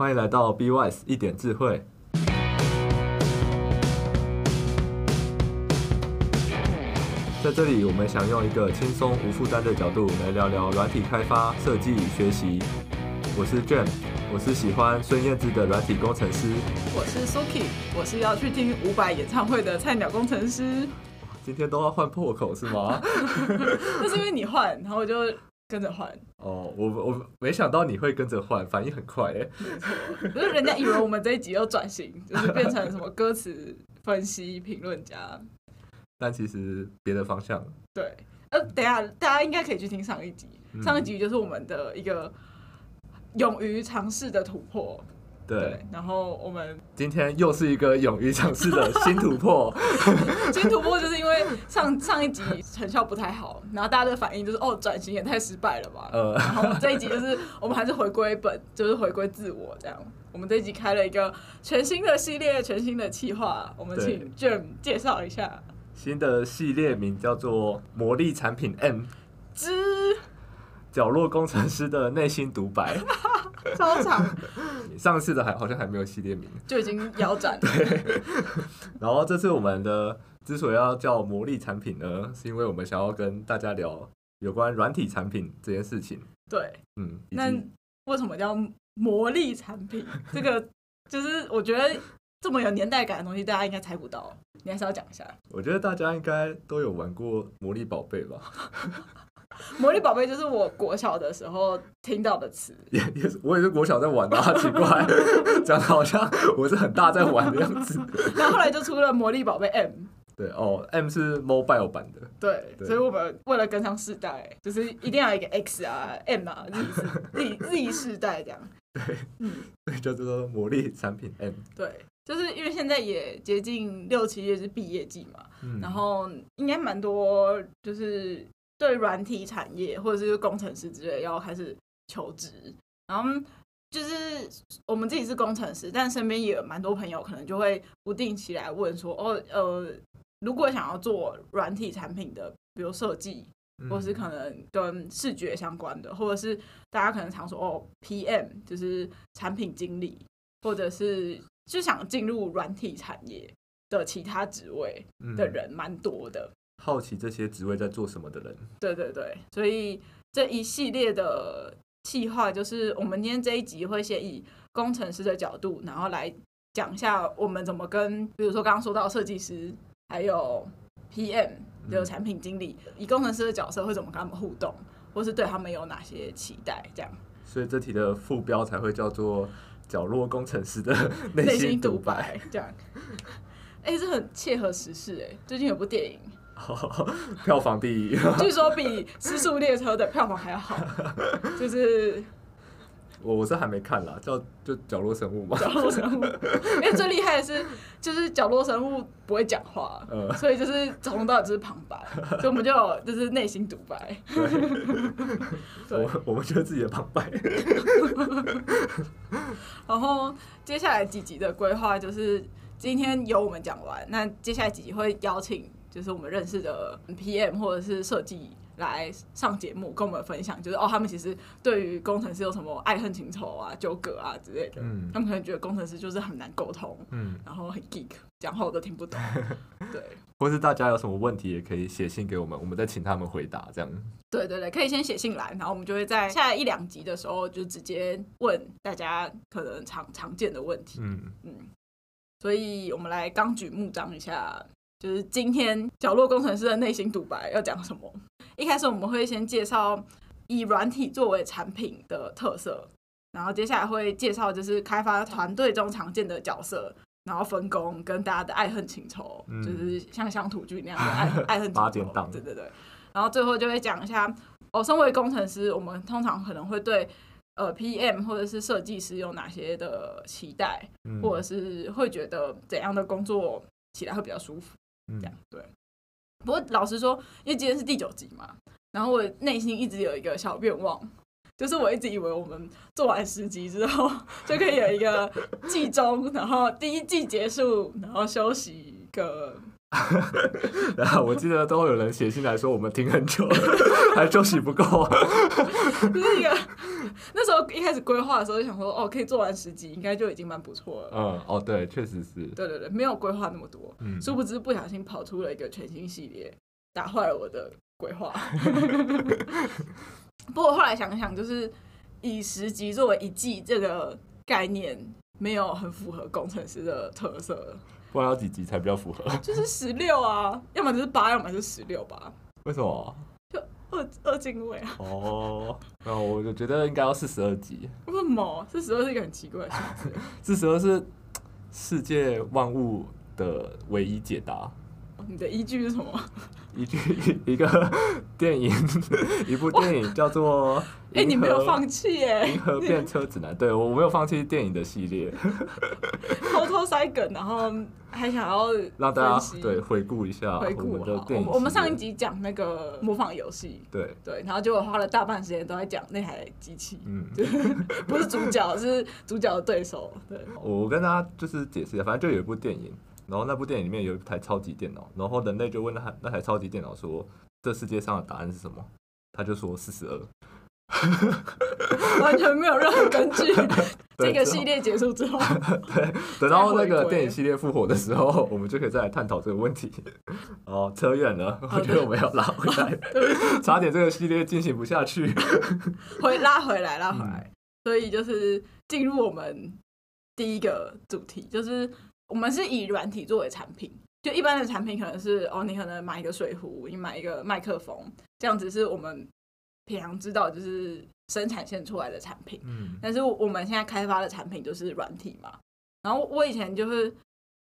欢迎来到 B Wise 一点智慧。在这里，我们想用一个轻松无负担的角度来聊聊软体开发、设计与学习。我是 Jam，我是喜欢孙燕姿的软体工程师。我是 Suki，我是要去听伍佰演唱会的菜鸟工程师。今天都要换破口是吗？那是因为你换，然后我就跟着换。哦，我我没想到你会跟着换，反应很快哎。没错，就是人家以为我们这一集要转型，就是变成什么歌词分析评论家。但其实别的方向。对，呃，等下大家应该可以去听上一集，上一集就是我们的一个勇于尝试的突破。对，然后我们今天又是一个勇于尝试的新突破。新突破就是因为上上一集成效不太好，然后大家的反应就是哦，转型也太失败了吧。呃，然后这一集就是我们还是回归本，就是回归自我这样。我们这一集开了一个全新的系列，全新的企划，我们请 Jam 介绍一下。新的系列名叫做“魔力产品 M 之角落工程师的内心独白”，超长。上次的还好像还没有系列名，就已经腰斩了。对。然后这次我们的之所以要叫魔力产品呢，是因为我们想要跟大家聊有关软体产品这件事情。对，嗯。那为什么叫魔力产品？这个就是我觉得。这么有年代感的东西，大家应该猜不到。你还是要讲一下。我觉得大家应该都有玩过魔力宝贝吧？魔力宝贝就是我国小的时候听到的词。也也是，我也是国小在玩的，啊，奇怪，讲的好像我是很大在玩的样子。那后，后来就出了魔力宝贝 M。对哦，M 是 mobile 版的。对，对所以我们为了跟上世代，就是一定要一个 X 啊，M 啊，Z Z 世代这样。对，嗯，所以叫做魔力产品 M。对。就是因为现在也接近六七月是毕业季嘛，嗯、然后应该蛮多就是对软体产业或者是工程师之类要开始求职，然后就是我们自己是工程师，但身边也有蛮多朋友可能就会不定期来问说，哦呃，如果想要做软体产品的，比如设计，或是可能跟视觉相关的，或者是大家可能常说哦 PM 就是产品经理，或者是。就想进入软体产业的其他职位的人蛮多的，好奇这些职位在做什么的人。对对对，所以这一系列的计划就是我们今天这一集会先以工程师的角度，然后来讲一下我们怎么跟，比如说刚刚说到设计师，还有 PM 的产品经理，以工程师的角色会怎么跟他们互动，或是对他们有哪些期待，这样。所以这题的副标才会叫做。角落工程师的内心独白，这样，哎、欸，这很切合时事哎。最近有部电影，票房第一，据说比《失速列车》的票房还要好，就是。我我是还没看啦，叫就角落生物嘛。角落生物，因为最厉害的是，就是角落生物不会讲话，呃、所以就是从头到尾就是旁白，所以我们就有就是内心独白。我我们就是自己的旁白。然后接下来几集的规划就是今天由我们讲完，那接下来几集会邀请就是我们认识的 PM 或者是设计。来上节目跟我们分享，就是哦，他们其实对于工程师有什么爱恨情仇啊、纠葛啊之类的。嗯，他们可能觉得工程师就是很难沟通，嗯，然后很 geek，讲话我都听不懂。对，或是大家有什么问题也可以写信给我们，我们再请他们回答，这样。对对对，可以先写信来，然后我们就会在下一两集的时候就直接问大家可能常常见的问题。嗯嗯，所以我们来纲举目张一下。就是今天角落工程师的内心独白要讲什么？一开始我们会先介绍以软体作为产品的特色，然后接下来会介绍就是开发团队中常见的角色，然后分工跟大家的爱恨情仇，嗯、就是像乡土剧那样的爱 爱恨情仇。对对对。然后最后就会讲一下，哦，身为工程师，我们通常可能会对呃 PM 或者是设计师有哪些的期待，嗯、或者是会觉得怎样的工作起来会比较舒服。这样对，不过老实说，因为今天是第九集嘛，然后我内心一直有一个小愿望，就是我一直以为我们做完十集之后就可以有一个 季终，然后第一季结束，然后休息一个 然后我记得都有人写信来说我们停很久了，还休息不够。就是一个那时候一开始规划的时候就想说，哦，可以做完十集，应该就已经蛮不错了。嗯，哦，对，确实是。对对对，没有规划那么多，嗯，殊不知不小心跑出了一个全新系列，打坏了我的规划。不过后来想想，就是以十集作为一季这个概念，没有很符合工程师的特色。不然要几集才比较符合？就是十六啊，要么就是八，要么就是十六吧。为什么？就二二进位啊。哦，那我就觉得应该要四十二集。为什么？四十二是一个很奇怪的数字。四十二是世界万物的唯一解答。你的依据是什么？依据 一个电影，一部电影叫做《哎、欸，你没有放弃哎，《银河变车指南》对，我没有放弃电影的系列，偷偷塞梗，然后还想要让大家对回顾一下回顾的电影我。我们上一集讲那个模仿游戏，对。对，然后结果花了大半时间都在讲那台机器，嗯，不是主角，是主角的对手。对，我跟大家就是解释一下，反正就有一部电影。然后那部电影里面有一台超级电脑，然后人类就问那台那台超级电脑说：“这世界上的答案是什么？”他就说：“四十二。”完全没有任何根据。这个系列结束之后，对，等到那个电影系列复活的时候，我们就可以再来探讨这个问题。哦，扯远了，我觉得我们要拉回来，差点这个系列进行不下去。回拉回来，拉回来。嗯、所以就是进入我们第一个主题，就是。我们是以软体作为产品，就一般的产品可能是哦，你可能买一个水壶，你买一个麦克风，这样子是我们平常知道就是生产线出来的产品。嗯，但是我们现在开发的产品就是软体嘛。然后我以前就是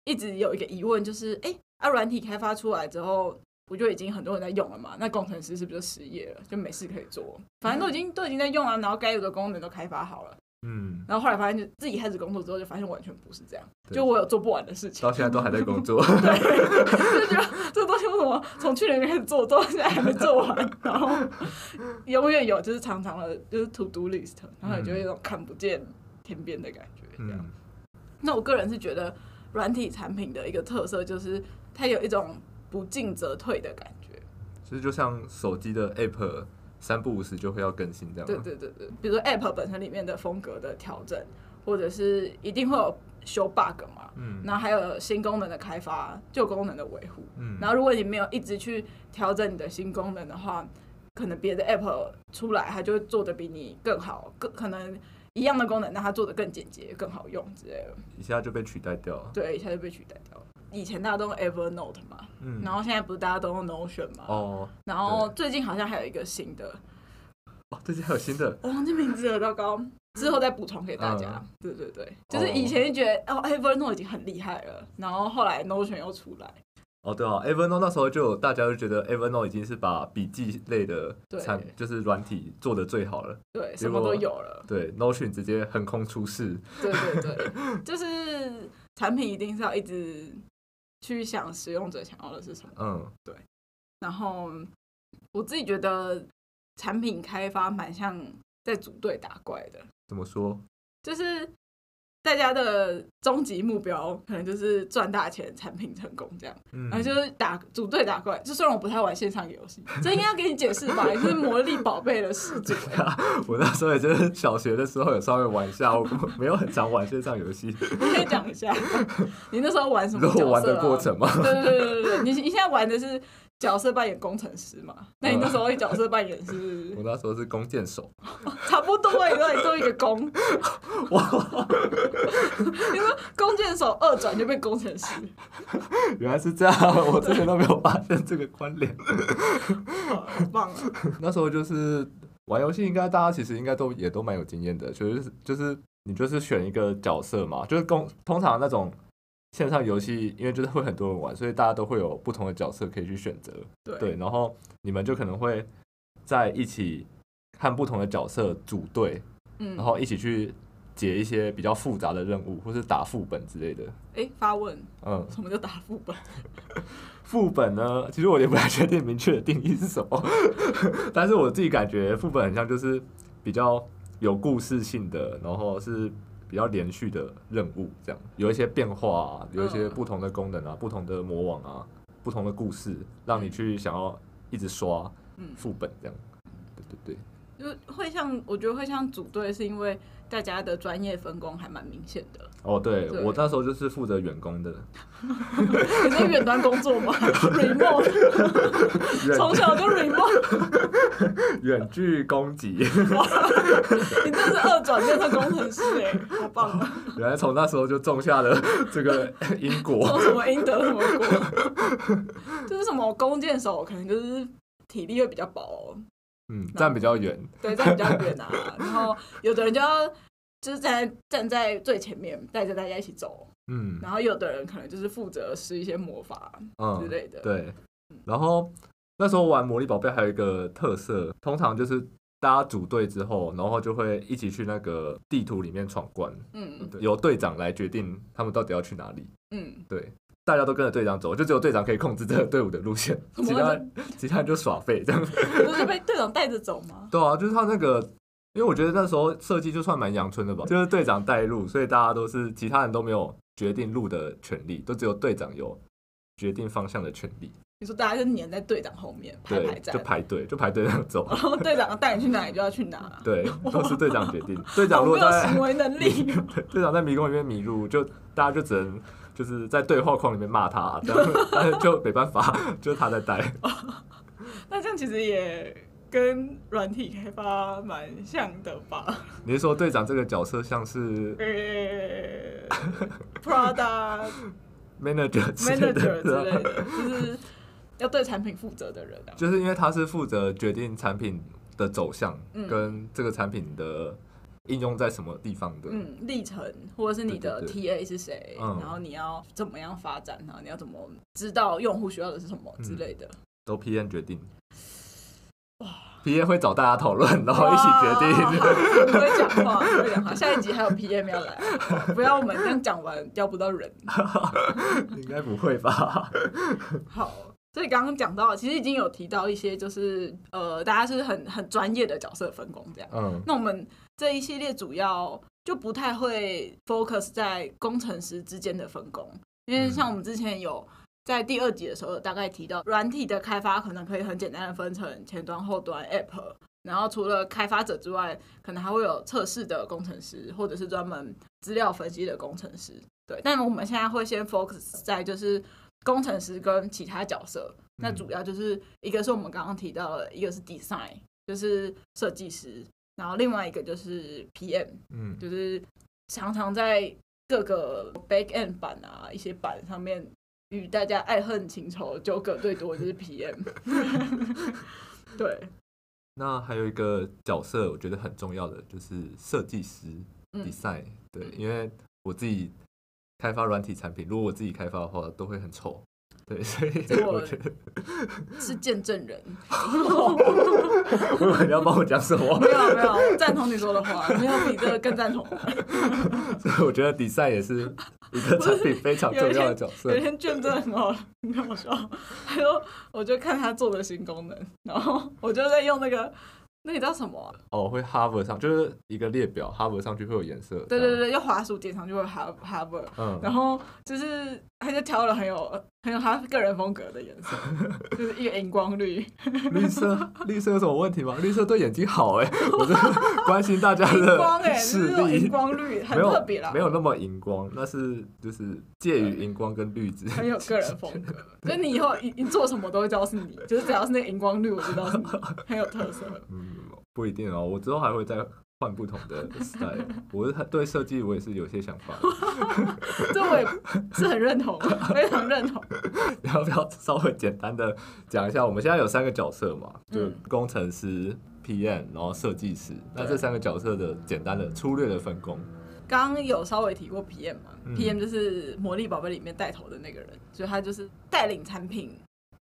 一直有一个疑问，就是哎，啊，软体开发出来之后，不就已经很多人在用了嘛？那工程师是不是就失业了，就没事可以做？反正都已经都已经在用了，然后该有的功能都开发好了。嗯，然后后来发现，就自己开始工作之后，就发现完全不是这样。就我有做不完的事情，到现在都还在工作。对，就觉得这个东西为什么从去年开始做，到现在还没做完？然后永远有就是长长的，就是 to do list，然后你就有一种看不见天边的感觉。这样。那我个人是觉得，软体产品的一个特色就是它有一种不进则退的感觉。其实就像手机的 app。三不五时就会要更新，这样。对对对对，比如说 App 本身里面的风格的调整，或者是一定会有修 bug 嘛，嗯，然后还有新功能的开发，旧功能的维护，嗯，然后如果你没有一直去调整你的新功能的话，可能别的 App 出来，它就会做的比你更好，更可能一样的功能，但它做的更简洁、更好用之类的，一下就被取代掉了。对，一下就被取代掉了。以前大家都用 Evernote 嘛，嗯，然后现在不是大家都用 Notion 嘛，哦，然后最近好像还有一个新的，哦，最近还有新的，我忘记名字了，糟糕，之后再补充给大家。嗯、对对对，就是以前就觉得哦，Evernote 已经很厉害了，然后后来 Notion 又出来，哦对啊，Evernote 那时候就有大家就觉得 Evernote 已经是把笔记类的产就是软体做的最好了，对，什么都有了，对，Notion 直接横空出世，对对对，就是产品一定是要一直。去想使用者想要的是什么？嗯，对。然后我自己觉得产品开发蛮像在组队打怪的。怎么说？就是。大家的终极目标可能就是赚大钱，产品成功这样，然后就是打组队打怪。就虽然我不太玩线上游戏，这应该要给你解释吧？你是魔力宝贝的始祖。我那时候也就是小学的时候有稍微玩一下，我没有很常玩线上游戏。你可以讲一下，你那时候玩什么 角色？我玩的过程吗？对对对对对，你你现在玩的是？角色扮演工程师嘛？那你那时候角色扮演是？我那时候是弓箭手，差不多哎，让你做一个弓。哇！你说弓箭手二转就变工程师？原来是这样，我之前都没有发现这个关联。好棒啊！那时候就是玩游戏，应该大家其实应该都也都蛮有经验的，就是就是你就是选一个角色嘛，就是公通常那种。线上游戏，因为就是会很多人玩，所以大家都会有不同的角色可以去选择。对，对，然后你们就可能会在一起看不同的角色组队，嗯，然后一起去解一些比较复杂的任务，或是打副本之类的。哎，发问，嗯，什么叫打副本？副本呢？其实我也不太确定明确的定义是什么，但是我自己感觉副本很像就是比较有故事性的，然后是。比较连续的任务，这样有一些变化啊，有一些不同的功能啊，不同的魔王啊，不同的故事，让你去想要一直刷副本这样。嗯、对对对。就会像我觉得会像组队，是因为大家的专业分工还蛮明显的。哦，对，对我那时候就是负责远工的。你在远端工作吗？remote，从小就 remote，远距攻击。你真是二转变成工程师哎，好棒啊！原来从那时候就种下了这个因果。种什么因得什么果？就是什么弓箭手，可能就是体力会比较薄。嗯，站比较远，对，站比较远啊。然后有的人就要就是在站在最前面，带着大家一起走。嗯，然后有的人可能就是负责施一些魔法之类的。嗯、对，然后那时候玩魔力宝贝还有一个特色，通常就是大家组队之后，然后就会一起去那个地图里面闯关。嗯，由队长来决定他们到底要去哪里。嗯，对。大家都跟着队长走，就只有队长可以控制这个队伍的路线，其他其他人就耍废这样。不是被队长带着走吗？对啊，就是他那个，因为我觉得那时候设计就算蛮阳春的吧，就是队长带路，所以大家都是其他人都没有决定路的权利，都只有队长有决定方向的权利。你说大家就黏在队长后面排排站，就排队就排队这样走，然后队长带你去哪里就要去哪。对，都是队长决定。队长如果在行为能力，队长在迷宫里面迷路，就大家就只能。就是在对话框里面骂他，这样，但是就没办法，就是他在带。那这样其实也跟软体开发蛮像的吧？你是说队长这个角色像是呃 Product Manager Manager 之类的，就是要对产品负责的人。啊就是因为他是负责决定产品的走向，跟这个产品的。应用在什么地方的？嗯，历程或者是你的 TA 是谁？然后你要怎么样发展？然后你要怎么知道用户需要的是什么之类的？嗯、都 PM 决定。哇！PM 会找大家讨论，然后一起决定。不会讲话，不会讲话。下一集还有 PM 要来，不要我们这样讲完调不到人。应该不会吧？好，所以刚刚讲到，其实已经有提到一些，就是呃，大家是很很专业的角色分工这样。嗯，那我们。这一系列主要就不太会 focus 在工程师之间的分工，因为像我们之前有在第二集的时候大概提到，软体的开发可能可以很简单的分成前端、后端、app，然后除了开发者之外，可能还会有测试的工程师，或者是专门资料分析的工程师。对，但我们现在会先 focus 在就是工程师跟其他角色，那主要就是一个是我们刚刚提到的，一个是 design，就是设计师。然后另外一个就是 PM，嗯，就是常常在各个 backend 版啊一些版上面与大家爱恨情仇纠葛最多的就是 PM。对。那还有一个角色我觉得很重要的就是设计师、嗯、design，对，因为我自己开发软体产品，如果我自己开发的话都会很丑。对，所以我觉得是见证人。我以为你要帮我讲什么？没有没有，我赞同你说的话，没有比这个更赞同。所以我觉得比赛也是一个产品非常重要的角色。有一天卷真的很好，你跟我说，他说，我就看他做的新功能，然后我就在用那个。那你知道什么、啊？哦，会 hover 上，就是一个列表，hover 上去会有颜色。对对对，用滑鼠点上去会 hover，嗯，然后就是他就挑了很有很有他个人风格的颜色，就是一个荧光绿。绿色，绿色有什么问题吗？绿色对眼睛好哎，我是 关心大家的视力。荧光绿很特别啦，没有那么荧光，那是就是介于荧光跟绿之间。很有个人风格，所以你以后你你做什么都会知道是你，就是只要是那个荧光绿，我知道是你，很有特色。嗯。不一定哦，我之后还会再换不同的 style。我是对设计，我也是有些想法。这我也是很认同，非常认同。你要不要稍微简单的讲一下？我们现在有三个角色嘛，就工程师、PM，然后设计师。那这三个角色的简单的粗略的分工，刚刚有稍微提过 PM 嘛？PM 就是魔力宝贝里面带头的那个人，所以他就是带领产品。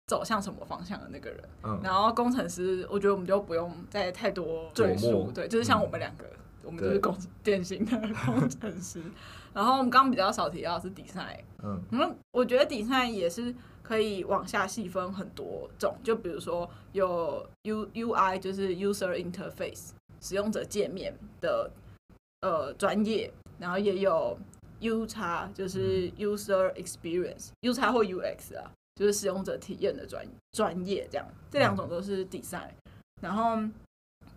走向什么方向的那个人，嗯、然后工程师，我觉得我们就不用再太多赘述，对，就是像我们两个，嗯、我们就是工典型的工程师。然后我们刚刚比较少提到的是 design，嗯，嗯，我觉得 design 也是可以往下细分很多种，就比如说有 U U I 就是 user interface 使用者界面的呃专业，然后也有 U 叉就是 user experience、嗯、U 叉或 U X 啊。就是使用者体验的专专业，这样这两种都是 design。然后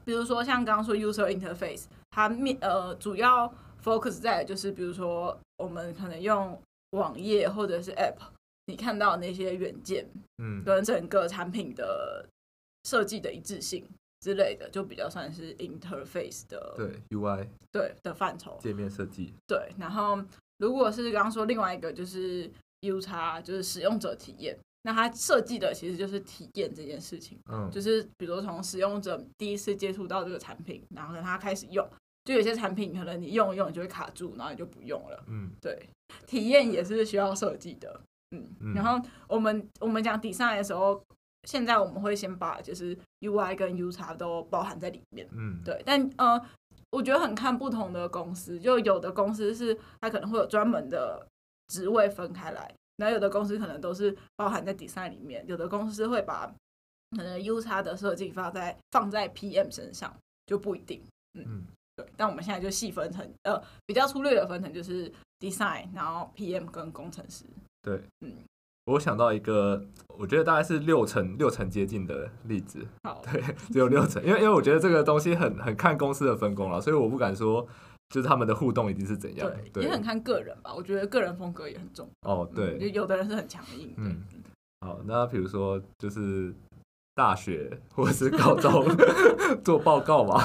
比如说像刚刚说 user interface，它面呃主要 focus 在就是比如说我们可能用网页或者是 app，你看到那些元件，嗯，跟整个产品的设计的一致性之类的，就比较算是 interface 的对 UI 对的范畴，界面设计对，然后。如果是刚刚说另外一个就是 UX，就是使用者体验，那它设计的其实就是体验这件事情。嗯，就是比如从使用者第一次接触到这个产品，然后跟他开始用，就有些产品可能你用一用你就会卡住，然后你就不用了。嗯，对，体验也是需要设计的。嗯，然后我们我们讲 design 的时候，现在我们会先把就是 UI 跟 U 叉都包含在里面。嗯，对，但呃。我觉得很看不同的公司，就有的公司是它可能会有专门的职位分开来，然后有的公司可能都是包含在 design 里面，有的公司会把可能 U 差的设计放在放在 PM 身上，就不一定。嗯，嗯对。但我们现在就细分成呃比较粗略的分成就是 design，然后 PM 跟工程师。对，嗯。我想到一个，我觉得大概是六成六成接近的例子。好，对，只有六成，因为因为我觉得这个东西很很看公司的分工了，所以我不敢说就是他们的互动一定是怎样。对，对也很看个人吧。我觉得个人风格也很重要。哦，对，嗯、有的人是很强硬。嗯，好，那比如说就是大学或者是高中 做报告嘛。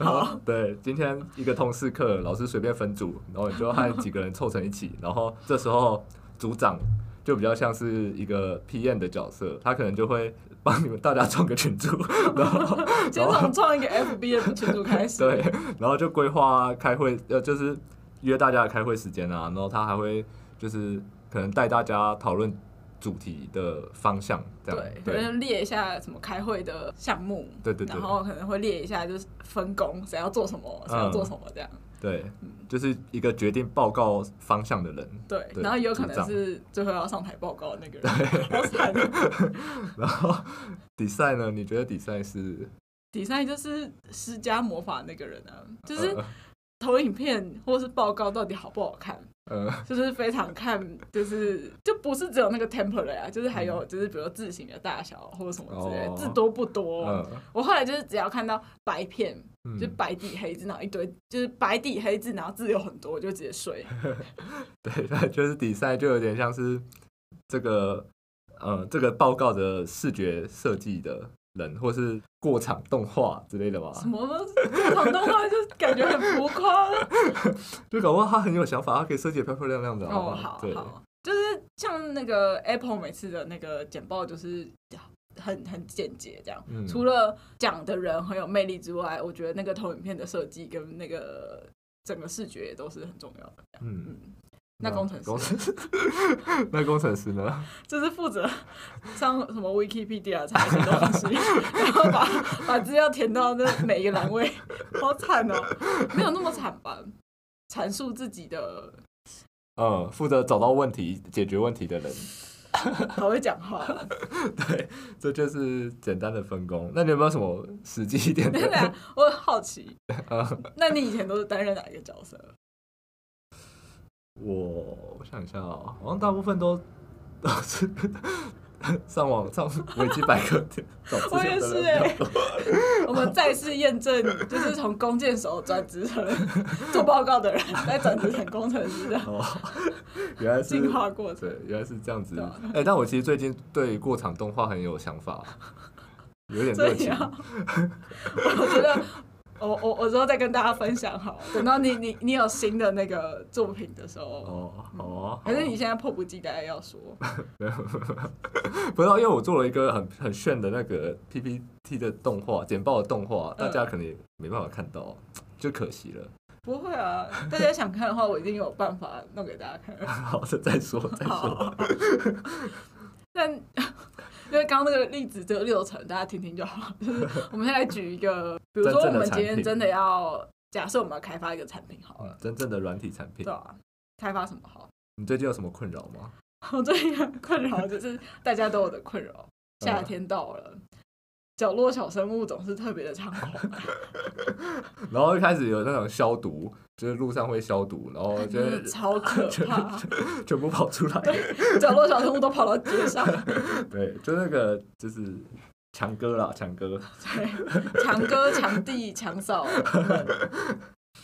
好，对，今天一个通识课，老师随便分组，然后你就和几个人凑成一起，然后这时候组长。就比较像是一个 PM 的角色，他可能就会帮你们大家创个群组，然后 先从创一个 FB 的群组开始，对，然后就规划开会，呃，就是约大家的开会时间啊，然后他还会就是可能带大家讨论主题的方向，这样，对，可能列一下什么开会的项目，对对对，然后可能会列一下就是分工，谁要做什么，谁要做什么这样。嗯对，就是一个决定报告方向的人。对，对然后也有可能是最后要上台报告的那个人。好惨。然后，design 呢？你觉得 design 是？design 就是施加魔法那个人啊，就是投影片或是报告到底好不好看。呃，就是非常看，就是就不是只有那个 template 啊，就是还有就是比如字形的大小或者什么之类，哦、字多不多？嗯、我后来就是只要看到白片，嗯、就白底黑字，然后一堆就是白底黑字，然后字有很多，我就直接睡。对，那就是比赛就有点像是这个，呃，这个报告的视觉设计的。人或是过场动画之类的吧？什么过场动画就感觉很浮夸，就搞不好他很有想法，他可以设计的漂漂亮亮的。哦，好，好，就是像那个 Apple 每次的那个简报，就是很很简洁这样。嗯、除了讲的人很有魅力之外，我觉得那个投影片的设计跟那个整个视觉也都是很重要的。嗯嗯。那工程师，工程师，那工程师呢？就是负责上什么 Wikipedia 查一些东西，然后把把资料填到那每一个栏位，好惨哦！没有那么惨吧？阐述自己的，嗯，负责找到问题、解决问题的人，好会讲话。对，这就是简单的分工。那你有没有什么实际一点的？我很好奇。嗯，那你以前都是担任哪一个角色？我我想一下啊，好像大部分都都是上网上维基百科找资料的人比较多。我也是哎，我们再次验证，就是从弓箭手转职成做报告的人，再转职成工程师的。哦，原来是进化过程。对，原来是这样子。哎、但我其实最近对过场动画很有想法，有点热情。我觉得。我我我之后再跟大家分享好，等到你你你有新的那个作品的时候哦哦，还是你现在迫不及待要说？没有，不知道，因为我做了一个很很炫的那个 PPT 的动画简报的动画，大家可能也没办法看到，就可惜了。不会啊，大家想看的话，我一定有办法弄给大家看。好的，再说再说。但。因为刚刚那个例子只有六成，大家听听就好。就是 我们现在举一个，比如说我们今天真的要假设我们要开发一个产品好了，真正的软体产品。对啊，开发什么好？你最近有什么困扰吗？我最近困扰 就是大家都有的困扰，夏天到了，角落小生物总是特别的猖狂。然后一开始有那种消毒，就是路上会消毒，然后就是超可怕，全部跑出来，角落小生物都跑到街上。对，就那个就是强哥啦，强哥，对，强哥、强弟、强嫂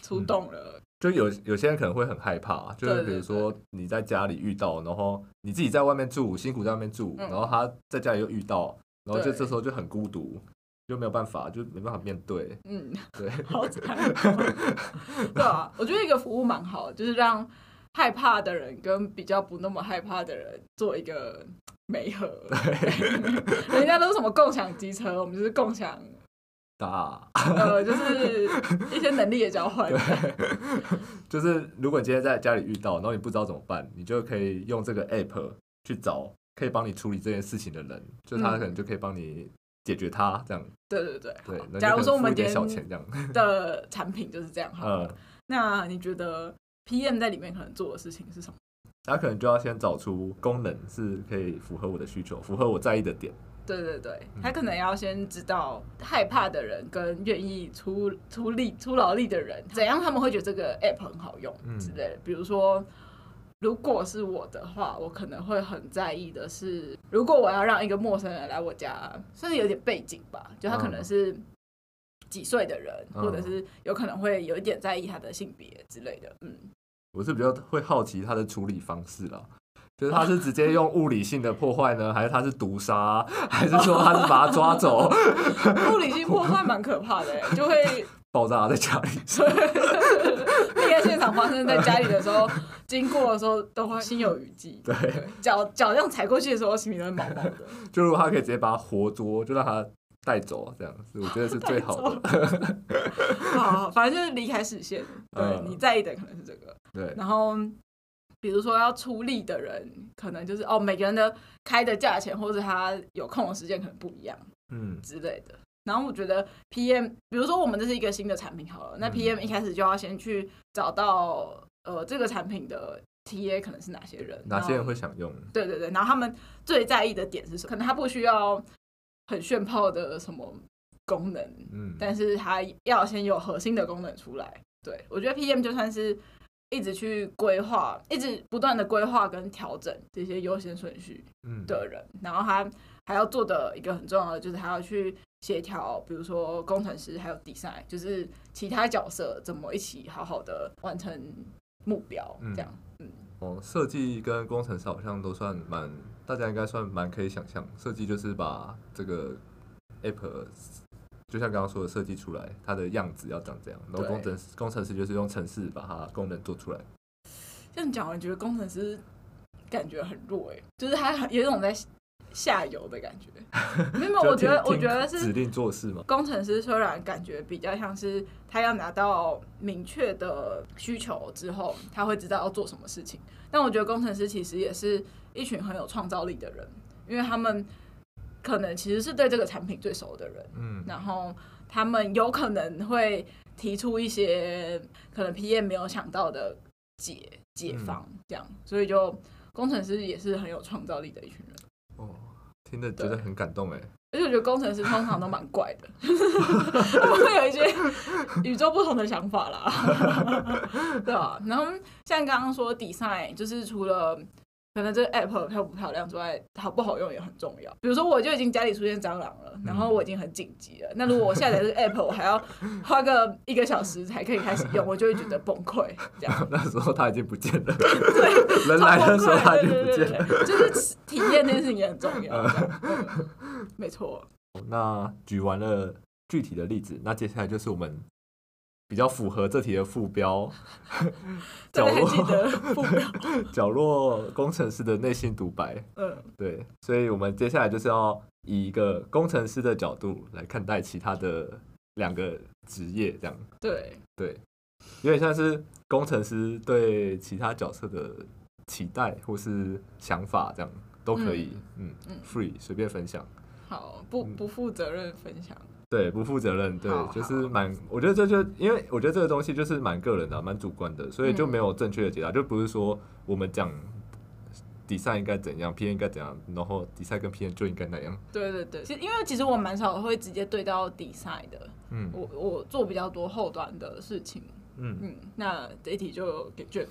出动了。就有有些人可能会很害怕，就是比如说你在家里遇到，然后你自己在外面住，辛苦在外面住，然后他在家里又遇到，然后就这时候就很孤独，就没有办法，就没办法面对。嗯，对，好惨。对啊，我觉得一个服务蛮好，就是让害怕的人跟比较不那么害怕的人做一个媒合。对，人家都是什么共享机车，我们就是共享。啊，呃，就是一些能力的交换。对，就是如果你今天在家里遇到，然后你不知道怎么办，你就可以用这个 app 去找可以帮你处理这件事情的人，就他可能就可以帮你解决它，这样。对对对。对，假如说我们点小钱这样 的产品就是这样哈。嗯。那你觉得 PM 在里面可能做的事情是什么？他可能就要先找出功能是可以符合我的需求，符合我在意的点。对对对，他可能要先知道害怕的人跟愿意出出力出劳力的人怎样，他们会觉得这个 app 很好用之类的。比如说，如果是我的话，我可能会很在意的是，如果我要让一个陌生人来我家，甚至有点背景吧，就他可能是几岁的人，或者是有可能会有一点在意他的性别之类的。嗯，我是比较会好奇他的处理方式啦。就是他是直接用物理性的破坏呢，还是他是毒杀，还是说他是把他抓走？物理性破坏蛮可怕的，就会 爆炸在家里。现场发生在家里的时候，经过的时候都会心有余悸。对，脚脚这样踩过去的时候，心里都会毛毛的。就如果他可以直接把他活捉，就让他带走，这样子我觉得是最好的。好，反正就是离开视线。对，你在意的可能是这个。对，然后。比如说要出力的人，可能就是哦，每个人的开的价钱，或者他有空的时间可能不一样，嗯之类的。然后我觉得 PM，比如说我们这是一个新的产品好了，那 PM 一开始就要先去找到呃这个产品的 TA 可能是哪些人，哪些人会想用？对对对，然后他们最在意的点是什么？可能他不需要很炫炮的什么功能，嗯，但是他要先有核心的功能出来。对，我觉得 PM 就算是。一直去规划，一直不断的规划跟调整这些优先顺序的人，嗯、然后他还要做的一个很重要的就是还要去协调，比如说工程师还有 design，就是其他角色怎么一起好好的完成目标，这样。嗯，哦，设计跟工程师好像都算蛮，大家应该算蛮可以想象，设计就是把这个 app。就像刚刚说的，设计出来它的样子要长这样，然后工程工程师就是用程式把它功能做出来。这样讲，我觉得工程师感觉很弱哎，就是他有一种在下游的感觉。没有，我觉得我觉得是指定做事嘛。工程师虽然感觉比较像是他要拿到明确的需求之后，他会知道要做什么事情，但我觉得工程师其实也是一群很有创造力的人，因为他们。可能其实是对这个产品最熟的人，嗯，然后他们有可能会提出一些可能 PM 没有想到的解解方，这样，所以就工程师也是很有创造力的一群人。哦，听着觉得很感动哎，而且我觉得工程师通常都蛮怪的，他们会有一些与众不同的想法啦，对吧？然后像刚刚说 design，就是除了。可能这个 app 漂不漂亮之外，好不好用也很重要。比如说，我就已经家里出现蟑螂了，然后我已经很紧急了。那如果我下载这个 app，我还要花个一个小时才可以开始用，我就会觉得崩溃。这样，那时候它已经不见了。对，人来的时候它已经不见了。就是体验这件事情也很重要。没错。那举完了具体的例子，那接下来就是我们。比较符合这题的副标，角落副标，角落工程师的内心独白。嗯，对，所以我们接下来就是要以一个工程师的角度来看待其他的两个职业，这样。对对，有点像是工程师对其他角色的期待或是想法，这样都可以。嗯嗯，free 随便分享。好，不不负责任分享。对，不负责任，对，就是蛮，我觉得这就因为我觉得这个东西就是蛮个人的，蛮主观的，所以就没有正确的解答，就不是说我们讲 design 应该怎样，P N 应该怎样，然后 design 跟 P N 就应该那样。对对对，其实因为其实我蛮少会直接对到 design 的，嗯，我我做比较多后端的事情，嗯。嗯，那这一题就给卷，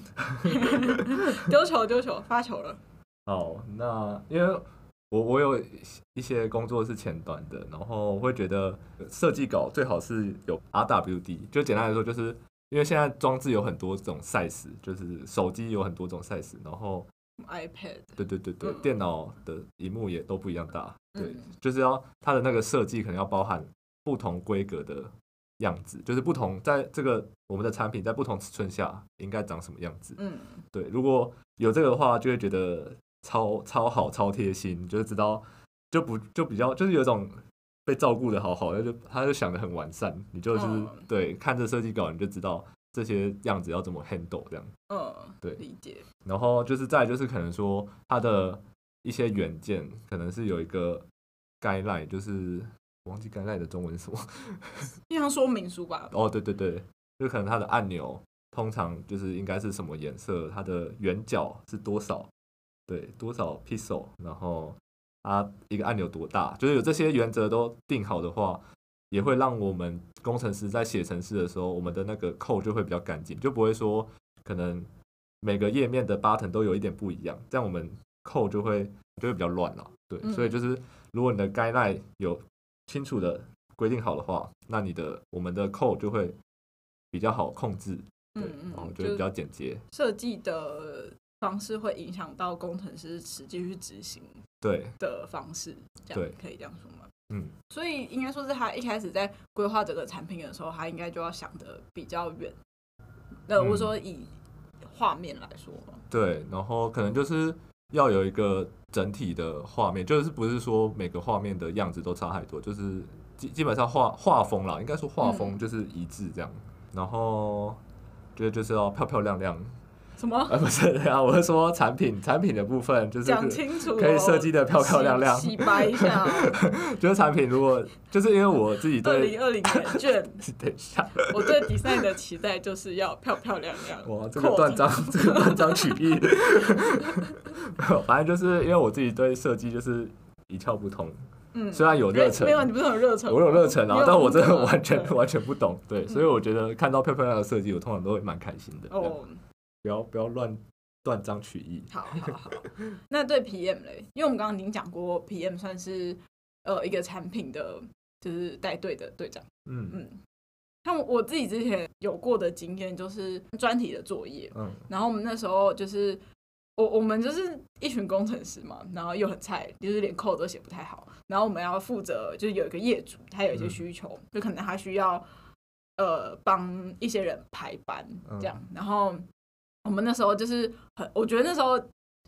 丢球丢球发球了。好，那因为我我有一些工作是前端的，然后我会觉得设计稿最好是有 RWD，就简单来说就是。因为现在装置有很多种 size，就是手机有很多种 size，然后 iPad，对对对对，嗯、电脑的荧幕也都不一样大，对，嗯、就是要它的那个设计可能要包含不同规格的样子，就是不同在这个我们的产品在不同尺寸下应该长什么样子，嗯，对，如果有这个的话，就会觉得超超好超贴心，就是知道就不就比较就是有一种。被照顾的好好的，就他就想的很完善，你就是、嗯、对看着设计稿，你就知道这些样子要怎么 handle 这样。嗯，对，理解。然后就是再就是可能说它的一些元件可能是有一个 guideline，就是忘记 guideline 的中文是什么，印象说明书吧。哦，对对对，就可能它的按钮通常就是应该是什么颜色，它的圆角是多少，对，多少 pixel，然后。啊，一个按钮多大？就是有这些原则都定好的话，也会让我们工程师在写程式的时候，我们的那个 code 就会比较干净，就不会说可能每个页面的 button 都有一点不一样，这样我们 code 就会就会比较乱了。对，嗯、所以就是如果你的 guideline 有清楚的规定好的话，那你的我们的 code 就会比较好控制，对，嗯、然后就会比较简洁。设计的方式会影响到工程师实际去执行。对的方式，这样可以这样说吗？嗯，所以应该说是他一开始在规划整个产品的时候，他应该就要想的比较远。那我说以画面来说，嗯，对，然后可能就是要有一个整体的画面，就是不是说每个画面的样子都差太多，就是基基本上画画风啦，应该说画风就是一致这样。嗯，然后觉得就是要漂漂亮亮。什么？呃，不是啊，我是说产品产品的部分，就是讲清楚，可以设计的漂漂亮亮，洗白一下。就是产品，如果就是因为我自己对二零二零年卷，等一下，我对 design 的期待就是要漂漂亮亮。哇，这个断章，这个断章取义。反正就是因为我自己对设计就是一窍不通。嗯，虽然有热忱，没有，你不是很热忱，我有热忱啊，但我真的完全完全不懂。对，所以我觉得看到漂漂亮亮的设计，我通常都会蛮开心的。哦。不要不要乱断章取义。好，好，好。那对 PM 嘞，因为我们刚刚已经讲过，PM 算是呃一个产品的，就是带队的队长。嗯嗯。像我自己之前有过的经验，就是专题的作业。嗯。然后我们那时候就是我我们就是一群工程师嘛，然后又很菜，就是连 code 都写不太好。然后我们要负责，就是有一个业主，他有一些需求，嗯、就可能他需要呃帮一些人排班这样，嗯、然后。我们那时候就是很，我觉得那时候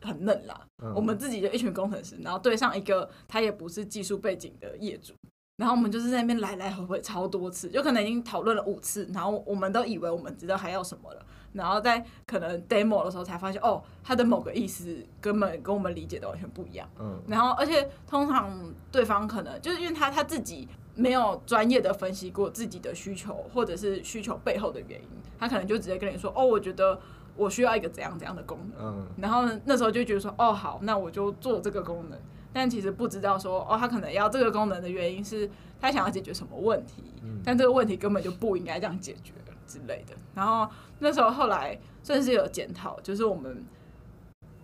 很嫩啦。嗯、我们自己就一群工程师，然后对上一个他也不是技术背景的业主，然后我们就是在那边来来回回超多次，就可能已经讨论了五次，然后我们都以为我们知道还要什么了，然后在可能 demo 的时候才发现，哦，他的某个意思根本跟我们理解的完全不一样。嗯，然后而且通常对方可能就是因为他他自己没有专业的分析过自己的需求或者是需求背后的原因，他可能就直接跟你说，哦，我觉得。我需要一个怎样怎样的功能，嗯，然后那时候就觉得说，哦，好，那我就做这个功能，但其实不知道说，哦，他可能要这个功能的原因是他想要解决什么问题，嗯，但这个问题根本就不应该这样解决之类的。然后那时候后来算是有检讨，就是我们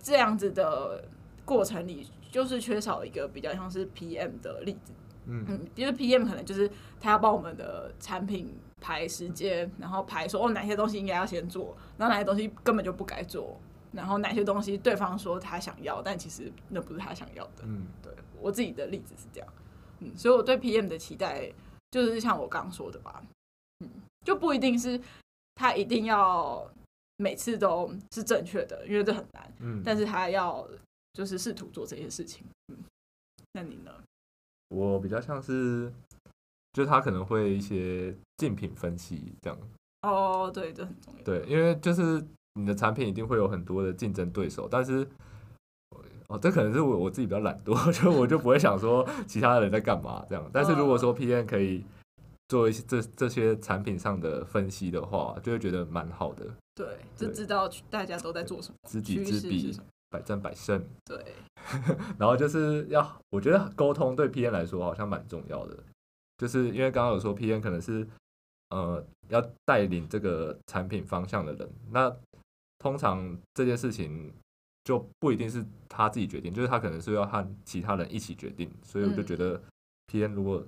这样子的过程里，就是缺少一个比较像是 PM 的例子，嗯，因为 PM 可能就是他要帮我们的产品。排时间，然后排说哦，哪些东西应该要先做，然后哪些东西根本就不该做，然后哪些东西对方说他想要，但其实那不是他想要的。嗯，对，我自己的例子是这样，嗯，所以我对 PM 的期待就是像我刚刚说的吧，嗯，就不一定是他一定要每次都是正确的，因为这很难，嗯，但是他要就是试图做这些事情，嗯，那你呢？我比较像是。就是他可能会一些竞品分析这样哦，对，这很重要。对，因为就是你的产品一定会有很多的竞争对手，但是哦，这可能是我我自己比较懒惰，就我就不会想说其他人在干嘛这样。但是如果说 P N 可以做一些这这些产品上的分析的话，就会觉得蛮好的。对，就知道大家都在做什么，知己知彼。百战百胜。对，然后就是要，我觉得沟通对 P N 来说好像蛮重要的，就是因为刚刚有说 P N 可能是呃要带领这个产品方向的人，那通常这件事情就不一定是他自己决定，就是他可能是要和其他人一起决定，所以我就觉得 P N 如果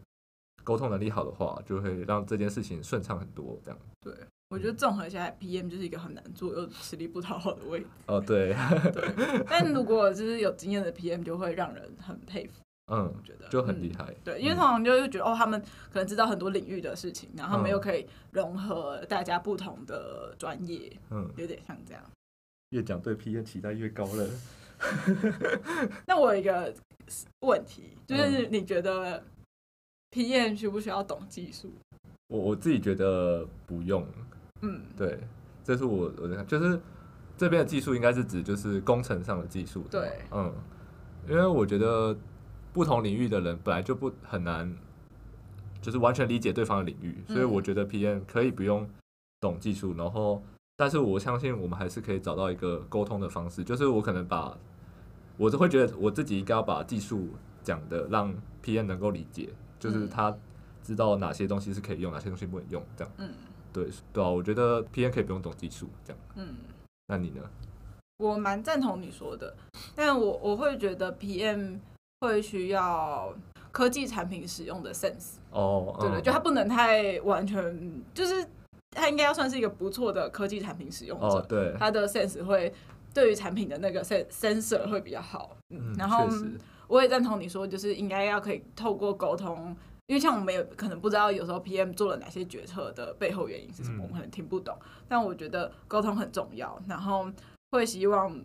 沟通能力好的话，就会让这件事情顺畅很多。这样，对，我觉得综合下来，PM 就是一个很难做又吃力不讨好的位置。哦，对，对。但如果就是有经验的 PM，就会让人很佩服。嗯，我觉得就很厉害、嗯。对，因为通常就是觉得哦，他们可能知道很多领域的事情，然后他们又可以融合大家不同的专业。嗯，有点像这样。越讲对 PM 期待越高了。那我有一个问题，就是你觉得？PM 需不需要懂技术？我我自己觉得不用。嗯，对，这是我我在看，就是这边的技术应该是指就是工程上的技术。对，嗯，因为我觉得不同领域的人本来就不很难，就是完全理解对方的领域，所以我觉得 PM 可以不用懂技术，然后，但是我相信我们还是可以找到一个沟通的方式，就是我可能把，我就会觉得我自己应该要把技术讲的让 PM 能够理解。就是他知道哪些东西是可以用，哪些东西不能用，这样。嗯，对对啊，我觉得 PM 可以不用懂技术，这样。嗯，那你呢？我蛮赞同你说的，但我我会觉得 PM 会需要科技产品使用的 sense。哦，对对，就它不能太完全，就是它应该要算是一个不错的科技产品使用者。哦，对，它的 sense 会对于产品的那个 sensor 会比较好。嗯，然后。我也赞同你说，就是应该要可以透过沟通，因为像我们也可能不知道有时候 PM 做了哪些决策的背后原因是什么，我们可能听不懂。但我觉得沟通很重要，然后会希望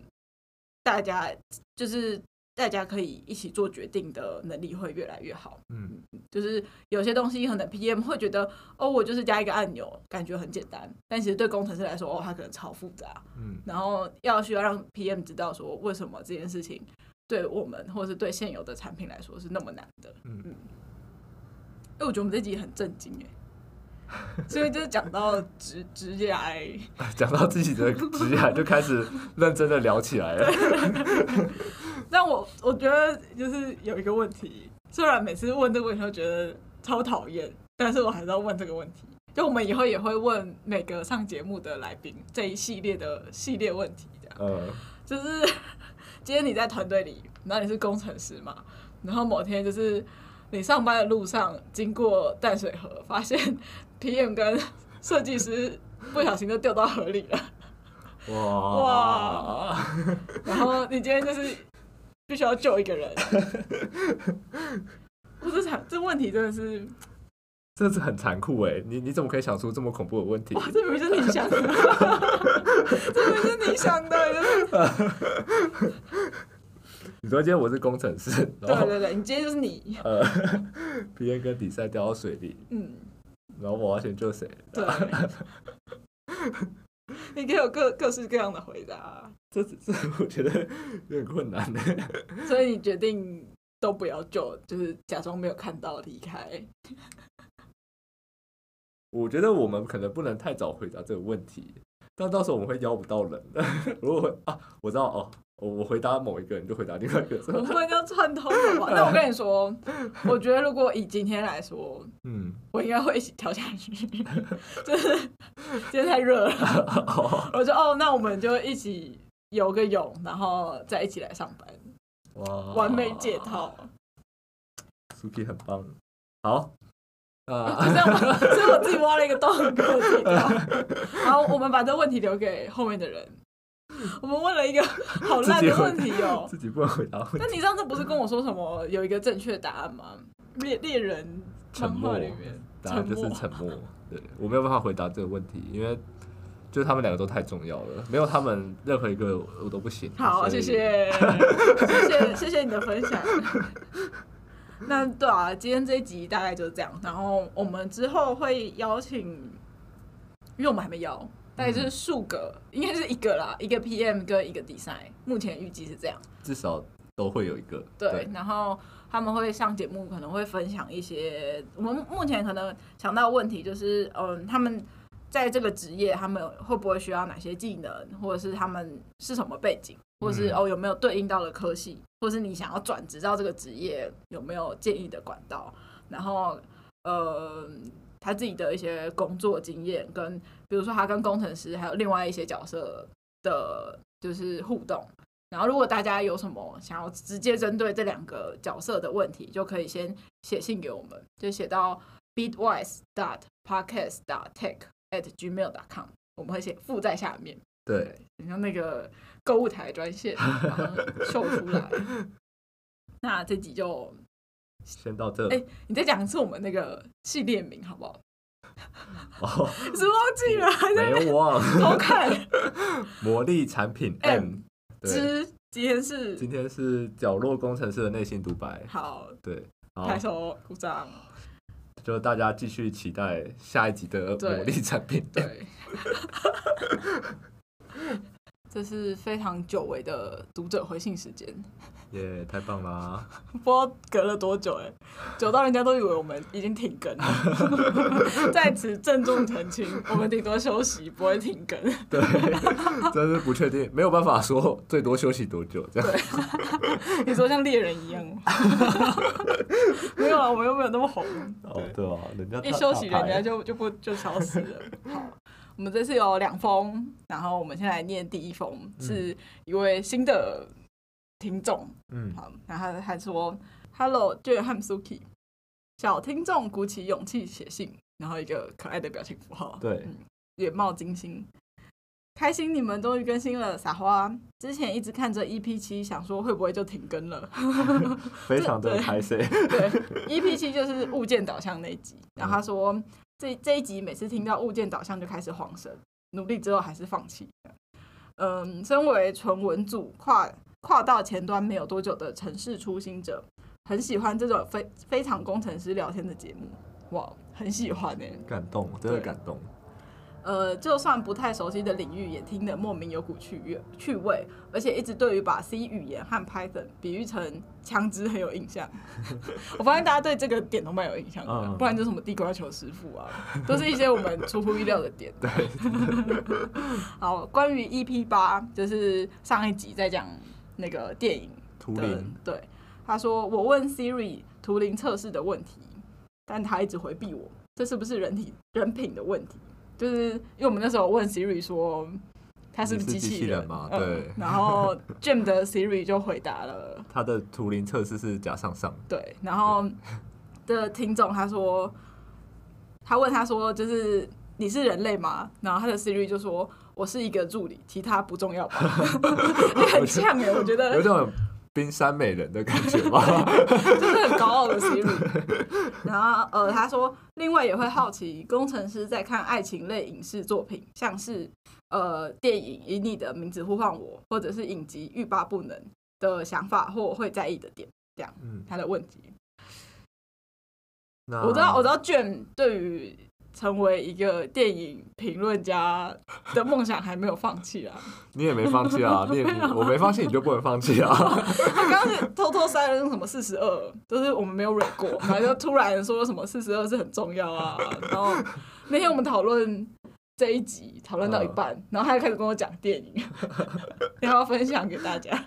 大家就是大家可以一起做决定的能力会越来越好。嗯，就是有些东西可能 PM 会觉得哦，我就是加一个按钮，感觉很简单，但其实对工程师来说，哦，它可能超复杂。嗯，然后要需要让 PM 知道说为什么这件事情。对我们，或者是对现有的产品来说是那么难的，嗯嗯。哎，我觉得我们这集很震惊哎，所以就是讲到职职涯，讲到自己的职涯就开始认真的聊起来了。但我我觉得就是有一个问题，虽然每次问这个问题都觉得超讨厌，但是我还是要问这个问题。就我们以后也会问每个上节目的来宾这一系列的系列问题，这样，嗯，就是。今天你在团队里，然后你是工程师嘛？然后某天就是你上班的路上经过淡水河，发现 PM 跟设计师不小心就掉到河里了。哇哇！然后你今天就是必须要救一个人。我这想，这问题真的是。这是很残酷哎！你你怎么可以想出这么恐怖的问题？哇，这明明是你想的，这明明是你想的。你说今天我是工程师，对对对，你今天就是你。呃，PM 跟比赛掉到水里，嗯，然后我要先救谁？对，你可以有各各式各样的回答。这这我觉得有点困难的，所以你决定都不要救，就是假装没有看到离开。我觉得我们可能不能太早回答这个问题，但到时候我们会邀不到人。如果会啊，我知道哦，我回答某一个人就回答另外一个，我们不能这样串通的吧？那我跟你说，我觉得如果以今天来说，嗯，我应该会一起跳下去，就是今天太热了，我说哦，那我们就一起游个泳，然后再一起来上班，哇，完美解套，Suki 很棒，好。啊，就这样吗？所以我自己挖了一个洞给我自己跳。好，我们把这个问题留给后面的人。我们问了一个 好烂的问题哦，自己不能回答。那你上次不是跟我说什么有一个正确答案吗？猎猎人沉默里面，答案就是沉默。对，我没有办法回答这个问题，因为就是他们两个都太重要了，没有他们任何一个我都不行。好，谢谢，谢谢，谢谢你的分享。那对啊，今天这一集大概就是这样。然后我们之后会邀请，因为我们还没邀，大概就是数个，嗯、应该是一个啦，一个 PM 跟一个 design。目前预计是这样，至少都会有一个。对，对然后他们会上节目，可能会分享一些我们目前可能想到问题，就是嗯，他们在这个职业，他们会不会需要哪些技能，或者是他们是什么背景，或者是、嗯、哦有没有对应到的科系，或者是你想要转职到这个职业有没有建议的管道，然后呃他自己的一些工作经验，跟比如说他跟工程师还有另外一些角色的，就是互动。然后，如果大家有什么想要直接针对这两个角色的问题，就可以先写信给我们，就写到 bitwise dot podcast dot tech at gmail dot com，我们会写附在下面。对，你像那个购物台专线，秀出来。那这集就先到这。哎，你再讲一次我们那个系列名好不好？哦，是忘记了，还在没有忘。偷看 魔力产品 M。之今天是今天是角落工程师的内心独白。好，对，拍手鼓掌。就大家继续期待下一集的魔力产品。对，这是非常久违的读者回信时间。耶、yeah，太棒啦！不知道隔了多久哎，久到人家都以为我们已经停更了。在此郑重澄清，我们顶多休息，不会停更。对，真是不确定，没有办法说最多休息多久这样。对，你说像猎人一样。没有啊，我们又没有那么红。哦，对啊，人家一休息，人家就就不就消失了。好，我们这次有两封，然后我们先来念第一封，是一位新的。听众，嗯，好，然后他说：“Hello，Jane 和 Suki，小听众鼓起勇气写信，然后一个可爱的表情符号，对，嗯，眼冒金星，开心你们终于更新了，撒花！之前一直看着 EP 七，想说会不会就停更了，非常的开心。对，EP 七 就是物件导向那一集，然后他说这这一集每次听到物件导向就开始慌神，努力之后还是放弃。嗯，身为纯文组跨。”跨到前端没有多久的城市初心者，很喜欢这种非非常工程师聊天的节目，哇，很喜欢呢，感动，真的感动。呃，就算不太熟悉的领域，也听得莫名有股趣味趣味，而且一直对于把 C 语言和 Python 比喻成枪支很有印象。我发现大家对这个点都蛮有印象的，嗯，不然就什么地瓜球师傅啊，都是一些我们出乎意料的点。对，好，关于 EP 八，就是上一集在讲。那个电影图灵，对，他说我问 Siri 图灵测试的问题，但他一直回避我，这是不是人体人品的问题？就是因为我们那时候问 Siri 说他是不是机器人嘛，对、嗯，然后 Jim 的 Siri 就回答了他的图灵测试是假上上，对，然后的听众他说他问他说就是你是人类吗？然后他的 Siri 就说。我是一个助理，其他不重要吧？很像哎，我觉得有种冰山美人的感觉吧，就是很高傲的 Siri。然后呃，他说，另外也会好奇，工程师在看爱情类影视作品，像是呃电影《以你的名字呼唤我》，或者是影集《欲罢不能》的想法或会在意的点，这样。嗯，他的问题。我知道，我知道，卷对于。成为一个电影评论家的梦想还没有放弃啊！你也没放弃啊！你也我没放弃，你就不能放弃啊！他刚刚是偷偷塞了那什么四十二，就是我们没有 read 过，然后就突然说什么四十二是很重要啊！然后那天我们讨论这一集，讨论到一半，然后他就开始跟我讲电影，然后分享给大家。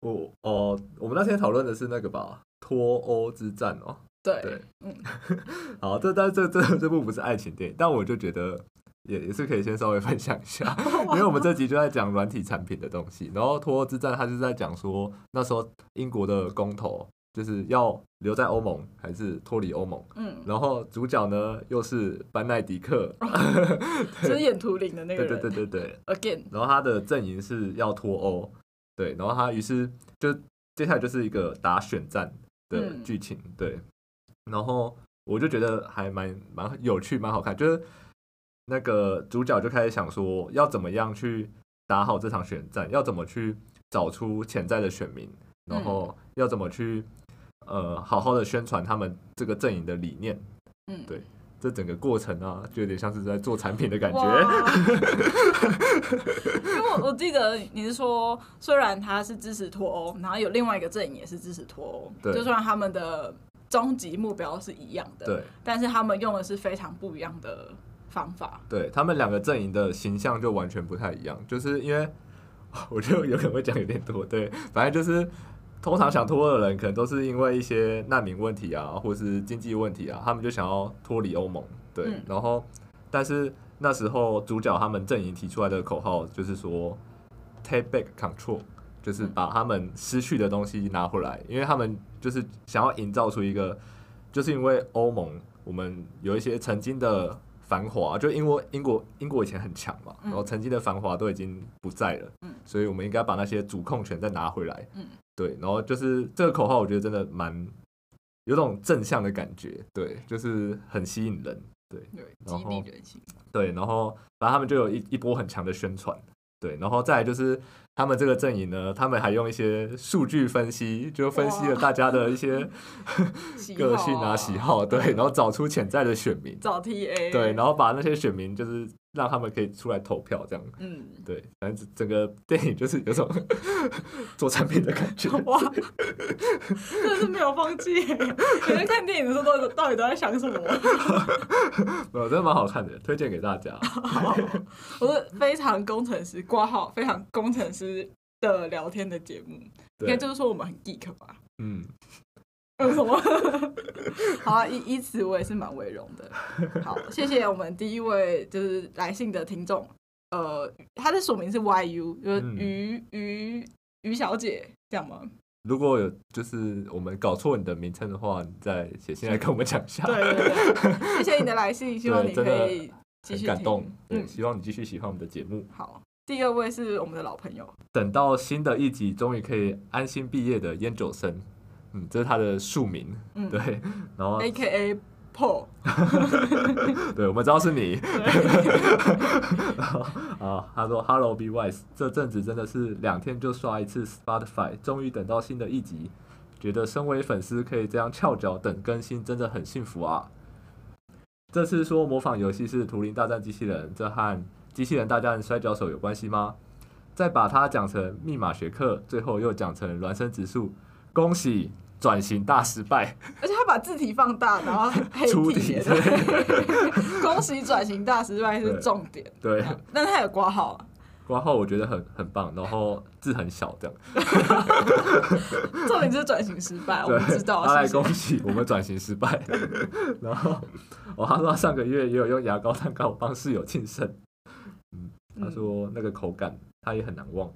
我哦，我们那天讨论的是那个吧，脱欧之战哦。对，对，嗯，好，这但这这这部不是爱情电影，但我就觉得也也是可以先稍微分享一下，因为我们这集就在讲软体产品的东西，然后脱欧之战，他就在讲说那时候英国的公投就是要留在欧盟还是脱离欧盟，嗯，然后主角呢又是班奈迪克，就是演图灵的那个人，对对对对对，again，然后他的阵营是要脱欧，对，然后他于是就接下来就是一个打选战的剧情，嗯、对。然后我就觉得还蛮蛮有趣，蛮好看。就是那个主角就开始想说，要怎么样去打好这场选战，要怎么去找出潜在的选民，然后要怎么去呃好好的宣传他们这个阵营的理念。嗯，对，这整个过程啊，就有点像是在做产品的感觉。因为我我记得你是说，虽然他是支持脱欧，然后有另外一个阵营也是支持脱欧，对，就算他们的。终极目标是一样的，对，但是他们用的是非常不一样的方法。对，他们两个阵营的形象就完全不太一样，就是因为 我觉得有可能会讲有点多。对，反正就是通常想脱欧的人，可能都是因为一些难民问题啊，或是经济问题啊，他们就想要脱离欧盟。对，嗯、然后但是那时候主角他们阵营提出来的口号就是说 “take back control”。就是把他们失去的东西拿回来，因为他们就是想要营造出一个，就是因为欧盟，我们有一些曾经的繁华，就因为英国英国以前很强嘛，然后曾经的繁华都已经不在了，所以我们应该把那些主控权再拿回来，嗯。对，然后就是这个口号，我觉得真的蛮有种正向的感觉，对，就是很吸引人，对，激励人心，对，然后然后他们就有一一波很强的宣传。对，然后再来就是他们这个阵营呢，他们还用一些数据分析，就分析了大家的一些个性啊、喜好，对，然后找出潜在的选民，找 TA，对，然后把那些选民就是。让他们可以出来投票，这样，嗯，对，反正整个电影就是有种 做产品的感觉。哇，真的是没有放弃。每天看电影的时候，都到底都在想什么？没有，真的蛮好看的，推荐给大家。我是非常工程师挂号，非常工程师的聊天的节目，应该就是说我们很 geek 吧？嗯。有什么？好啊，以以此我也是蛮为荣的。好，谢谢我们第一位就是来信的听众，呃，他的署名是 YU，就是于于于小姐，这样吗？如果有就是我们搞错你的名称的话，你再写信来跟我们讲一下。对对对，谢谢你的来信，希望你可以继续感动。嗯，希望你继续喜欢我们的节目。好，第二位是我们的老朋友，等到新的一集终于可以安心毕业的烟酒生。嗯，这是他的署名，嗯、对，然后 A K A Paul，对，我们知道是你。啊，他说 Hello Be Wise，这阵子真的是两天就刷一次 Spotify，终于等到新的一集，觉得身为粉丝可以这样翘脚等更新，真的很幸福啊。这次说模仿游戏是图灵大战机器人，这和机器人大战摔跤手有关系吗？再把它讲成密码学课，最后又讲成孪生指数，恭喜！转型大失败，而且他把字体放大，然后黑体。恭喜转型大失败是重点。对，对但他有挂号啊。挂号我觉得很很棒，然后字很小，这样。重点就是转型失败，我不知道。他来恭喜我们转型失败。然后，哦，他说他上个月也有用牙膏蛋糕帮室友庆生。嗯，他说那个口感他也很难忘。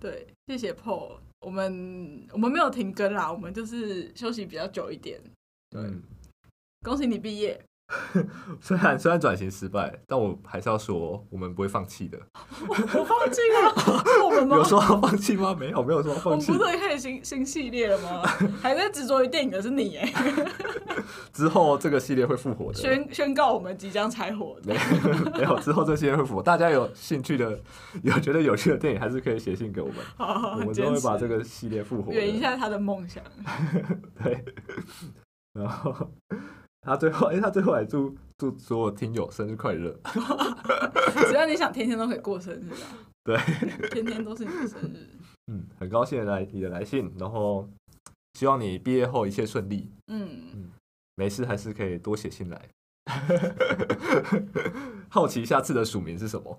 对，谢谢 Paul。我们我们没有停更啦，我们就是休息比较久一点。对，嗯、恭喜你毕业。虽然虽然转型失败，但我还是要说，我们不会放弃的。我，我放弃吗？我们吗？有说要放弃吗？没有，没有说放弃。我们不是开始新新系列了吗？还在执着于电影的是你哎。之后这个系列会复活的。宣宣告我们即将拆火。没有，没有，之后这个系列会复活。大家有兴趣的，有觉得有趣的电影，还是可以写信给我们。好，好，我们都会把这个系列复活。圆一下他的梦想。对，然后。他最后，哎、欸，他最后还祝祝所有听友生日快乐。只要你想，天天都可以过生日啊。对，天天都是你的生日。嗯，很高兴来你的来信，然后希望你毕业后一切顺利。嗯嗯，没事还是可以多写信来。好奇下次的署名是什么？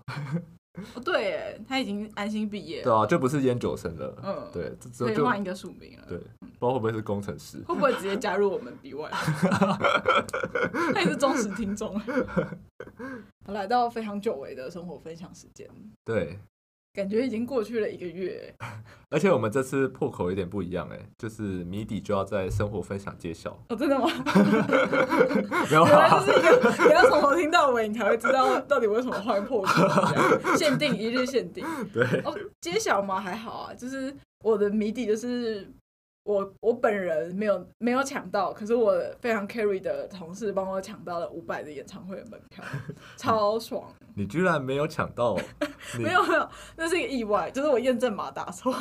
哦，对，哎，他已经安心毕业了。对啊，就不是烟酒生了。嗯，对，可以换一个署名了。对，不知道会不会是工程师？会不会直接加入我们 BY？他也是忠实听众。来到非常久违的生活分享时间。对。感觉已经过去了一个月，而且我们这次破口有点不一样哎，就是谜底就要在生活分享揭晓哦，真的吗？没有，原来就是一个你要从头听到尾，你才会知道到底为什么换破口。限定一日限定，对哦，揭晓吗？还好啊，就是我的谜底就是。我我本人没有没有抢到，可是我非常 carry 的同事帮我抢到了五百的演唱会的门票，超爽！你居然没有抢到？没有没有，那是一个意外，就是我验证码打错，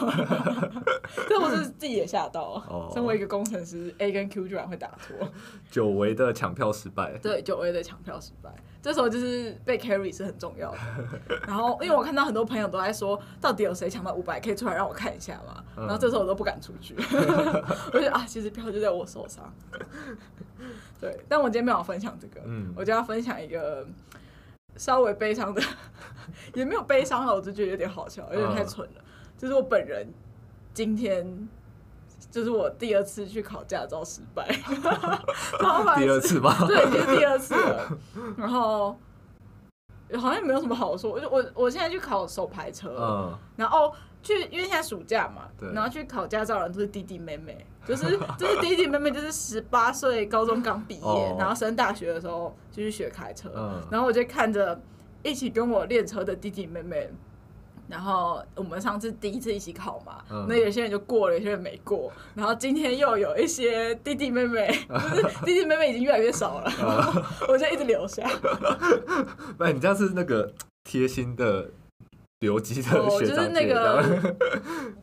这我是自己也吓到。哦，身为一个工程师，A 跟 Q 居然会打错，久违的抢票失败。对，久违的抢票失败。这时候就是被 carry 是很重要的。然后因为我看到很多朋友都在说，到底有谁抢到五百，可以出来让我看一下嘛？然后这时候我都不敢出去，我觉得啊，其实票就在我手上。对，但我今天没有分享这个，嗯，我就要分享一个稍微悲伤的，也没有悲伤了，我就觉得有点好笑，有点太蠢了。就是我本人今天。就是我第二次去考驾照失败，第二次吧？对，已经是第二次了。然后好像也没有什么好说。我我我现在去考手排车，嗯，然后去，因为现在暑假嘛，然后去考驾照的人都是弟弟妹妹，就是就是弟弟妹妹，就是十八岁，高中刚毕业，哦，然后升大学的时候就去学开车，嗯，然后我就看着一起跟我练车的弟弟妹妹。然后我们上次第一次一起考嘛，嗯、那有些人就过了，有些人没过。然后今天又有一些弟弟妹妹，就是弟弟妹妹已经越来越少了，嗯、我就一直留下。不，你这样是那个贴心的留级的学长姐，就是那个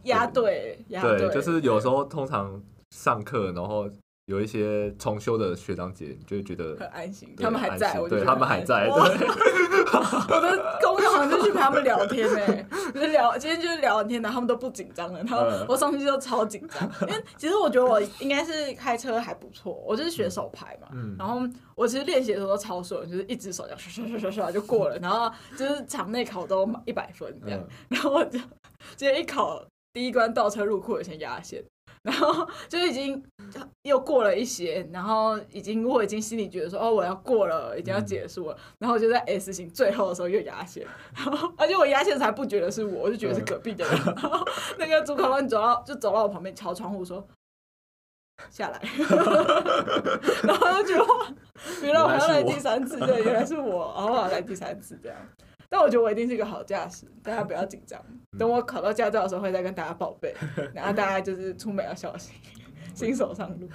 压队，压队，就是有时候通常上课，然后。有一些重修的学长姐，就会觉得很安心，他们还在，对，他们还在。对，我的工作好像就去陪他们聊天呢，就是聊，今天就是聊完天，然后他们都不紧张了，然后我上去就超紧张，因为其实我觉得我应该是开车还不错，我就是学手牌嘛，然后我其实练习的时候都超顺，就是一只手这样刷刷刷刷刷就过了，然后就是场内考都一百分这样，然后我就今天一考第一关倒车入库，我先压线。然后就已经又过了一些，然后已经我已经心里觉得说哦，我要过了，已经要结束了。嗯、然后就在 S 型最后的时候又压线，然后而且我压线才不觉得是我，我就觉得是隔壁的人。嗯、然后那个主考官走到就走到我旁边敲窗户说下来，然后就觉得原来我还要来第三次，对，原来是我，然后来第三次这样。但我觉得我一定是一个好驾驶，大家不要紧张。等我考到驾照的时候，会再跟大家报备。然后大家就是出门要小心，新手上路。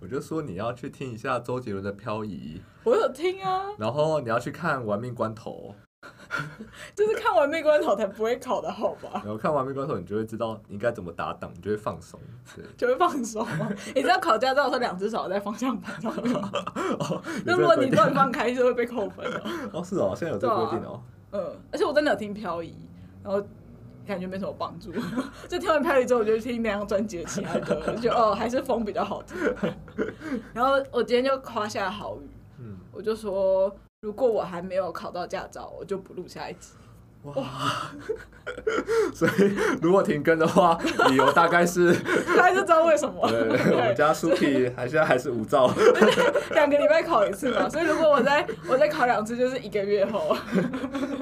我就说你要去听一下周杰伦的《漂移》，我有听啊。然后你要去看《玩命关头》，就是看《玩命关头》才不会考的好吧？然后看《玩命关头》，你就会知道应该怎么打档，你就会放松，对，就会放松。你知道考驾照的时候，两只手在方向盘上面吗？那如果你乱放开，就会被扣分了。哦，是哦，现在有这个规定哦。嗯，而且我真的有听漂移，然后感觉没什么帮助。就听完漂移之后，我就听那张专辑的其他歌，就觉得哦，还是风比较好听。然后我今天就夸下好雨，嗯，我就说，如果我还没有考到驾照，我就不录下一集。哇，所以如果停更的话，理由大概是，大概就知道为什么。对，我们家苏 K 还现在还是无照，两个礼拜考一次嘛，所以如果我再我再考两次，就是一个月后。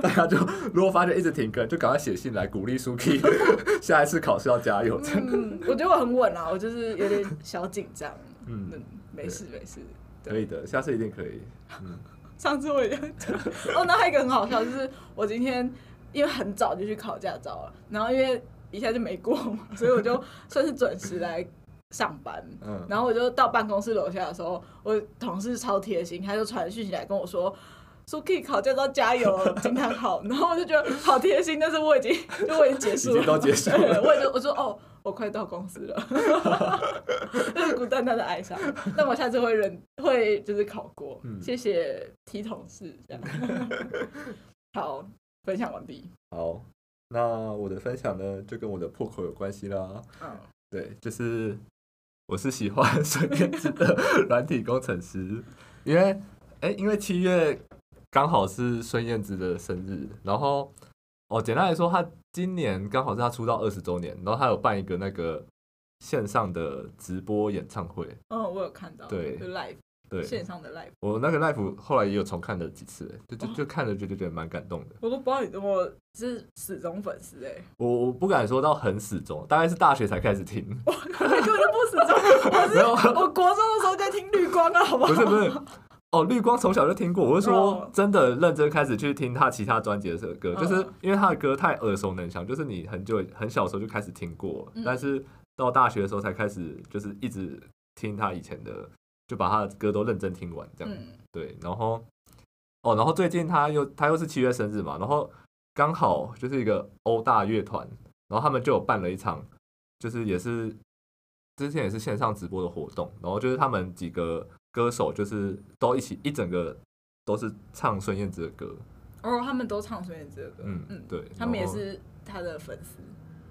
大家就如果发现一直停更，就赶快写信来鼓励苏 K，下一次考试要加油。嗯，我觉得我很稳啊，我就是有点小紧张。嗯，没事没事，可以的，下次一定可以。嗯，上次我也哦，那还有一个很好笑，就是我今天。因为很早就去考驾照了，然后因为一下就没过嘛，所以我就算是准时来上班。嗯，然后我就到办公室楼下的时候，我同事超贴心，他就传讯息来跟我说，说可以考驾照加油，惊叹号。然后我就觉得好贴心，但是我已经 就我已经结束了，已经都结束了。我已经我说哦，我快到公司了，就是孤单单的哀伤。那我下次会认会就是考过，嗯、谢谢 T 同事这样。好。分享完毕。好，那我的分享呢，就跟我的破口有关系啦。嗯，对，就是我是喜欢孙燕姿的软体工程师，因为哎，因为七月刚好是孙燕姿的生日，然后哦，简单来说，她今年刚好是她出道二十周年，然后她有办一个那个线上的直播演唱会。嗯，我有看到，对，就 live。对线上的 live，我那个 live 后来也有重看了几次，就就就看了就就觉得蛮感动的。我都不知道你这么是死忠粉丝哎，我我不敢说到很死忠，大概是大学才开始听。我根本就不死忠，我是没有，我国中的时候在听绿光啊，好不好？不是不是，哦，绿光从小就听过。我是说真的认真开始去听他其他专辑的时候歌，就是因为他的歌太耳熟能详，就是你很久很小的时候就开始听过，但是到大学的时候才开始就是一直听他以前的。就把他的歌都认真听完，这样、嗯、对，然后哦，然后最近他又他又是七月生日嘛，然后刚好就是一个欧大乐团，然后他们就有办了一场，就是也是之前也是线上直播的活动，然后就是他们几个歌手就是都一起一整个都是唱孙燕姿的歌。哦，他们都唱孙燕姿的歌。嗯嗯，对，他们也是他的粉丝。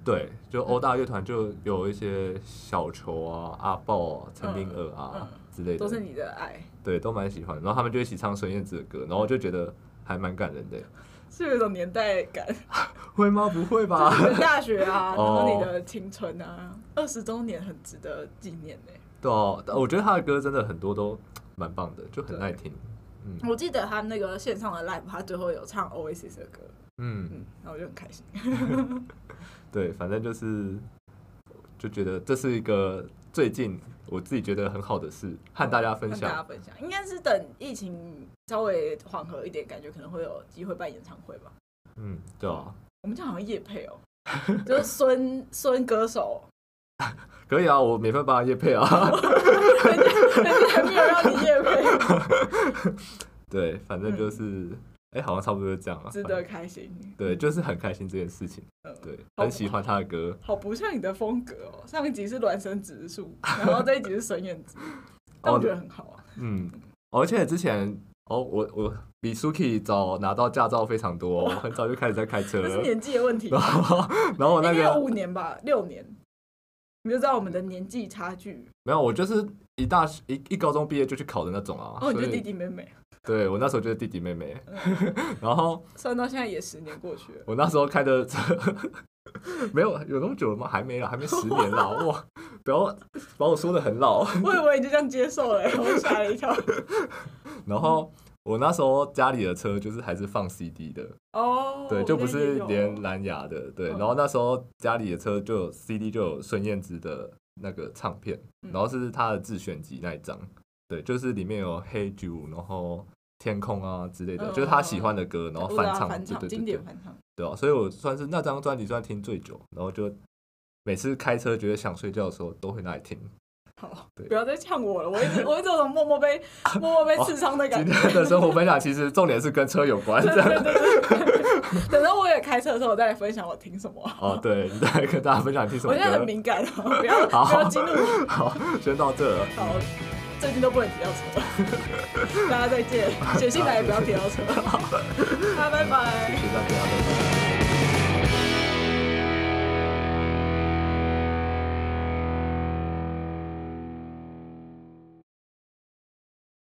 对，就欧大乐团就有一些小球啊、阿豹啊、陈明儿啊、嗯嗯、之类的，都是你的爱。对，都蛮喜欢。然后他们就一起唱孙燕姿的歌，然后我就觉得还蛮感人的。是有一种年代感，会吗？不会吧？大学啊，然后你的青春啊，二十周年很值得纪念呢。对哦，我觉得他的歌真的很多都蛮棒的，就很爱听。嗯，我记得他那个线上的 live，他最后有唱 Oasis 的歌。嗯嗯，然后我就很开心。对，反正就是就觉得这是一个最近我自己觉得很好的事，和大家分享。大家分享，应该是等疫情稍微缓和一点，感觉可能会有机会办演唱会吧。嗯，对啊。我们这样好像夜配哦，就是孙 孙歌手。可以啊，我免费帮他业配啊。人家人家还没有让你夜配。对，反正就是。嗯哎，好像差不多就这样啊，值得开心。对，就是很开心这件事情。嗯，对，很喜欢他的歌。好不像你的风格哦。上一集是孪生直树，然后这一集是孙燕姿，但我觉得很好啊。嗯，而且之前哦，我我比 Suki 早拿到驾照非常多，很早就开始在开车 了。是年纪的问题。然后，然后我那个五年吧，六年，你就知道我们的年纪差距。没有，我就是一大一一高中毕业就去考的那种啊。哦，你就弟弟妹妹。对，我那时候就是弟弟妹妹，嗯、然后算到现在也十年过去了。我那时候开的车 没有有那么久了吗？还没了，还没十年了 哇！不要把我说的很老。我以为你就这样接受了，我吓了一跳。然后我那时候家里的车就是还是放 CD 的哦，对，就不是连蓝牙的。对，然后那时候家里的车就有 CD，就有孙燕姿的那个唱片，然后是他的自选集那一张。对，就是里面有黑酒，然后天空啊之类的，嗯、就是他喜欢的歌，然后翻唱，对对对，经典翻唱，对啊，所以我算是那张专辑算听最久，然后就每次开车觉得想睡觉的时候都会拿来听。好，对不要再呛我了，我一直 我一直有种默默被默默被刺伤的感觉。今天的生活分享其实重点是跟车有关，对对对对。等到我也开车的时候，我再来分享我听什么。哦，对，你再来跟大家分享听什么。我现在很敏感哦，不要不要激怒。好，先到这了。好。最近都不能提到车，大家再见。写信来也不要提到车。好，拜拜。谢谢大家，拜拜。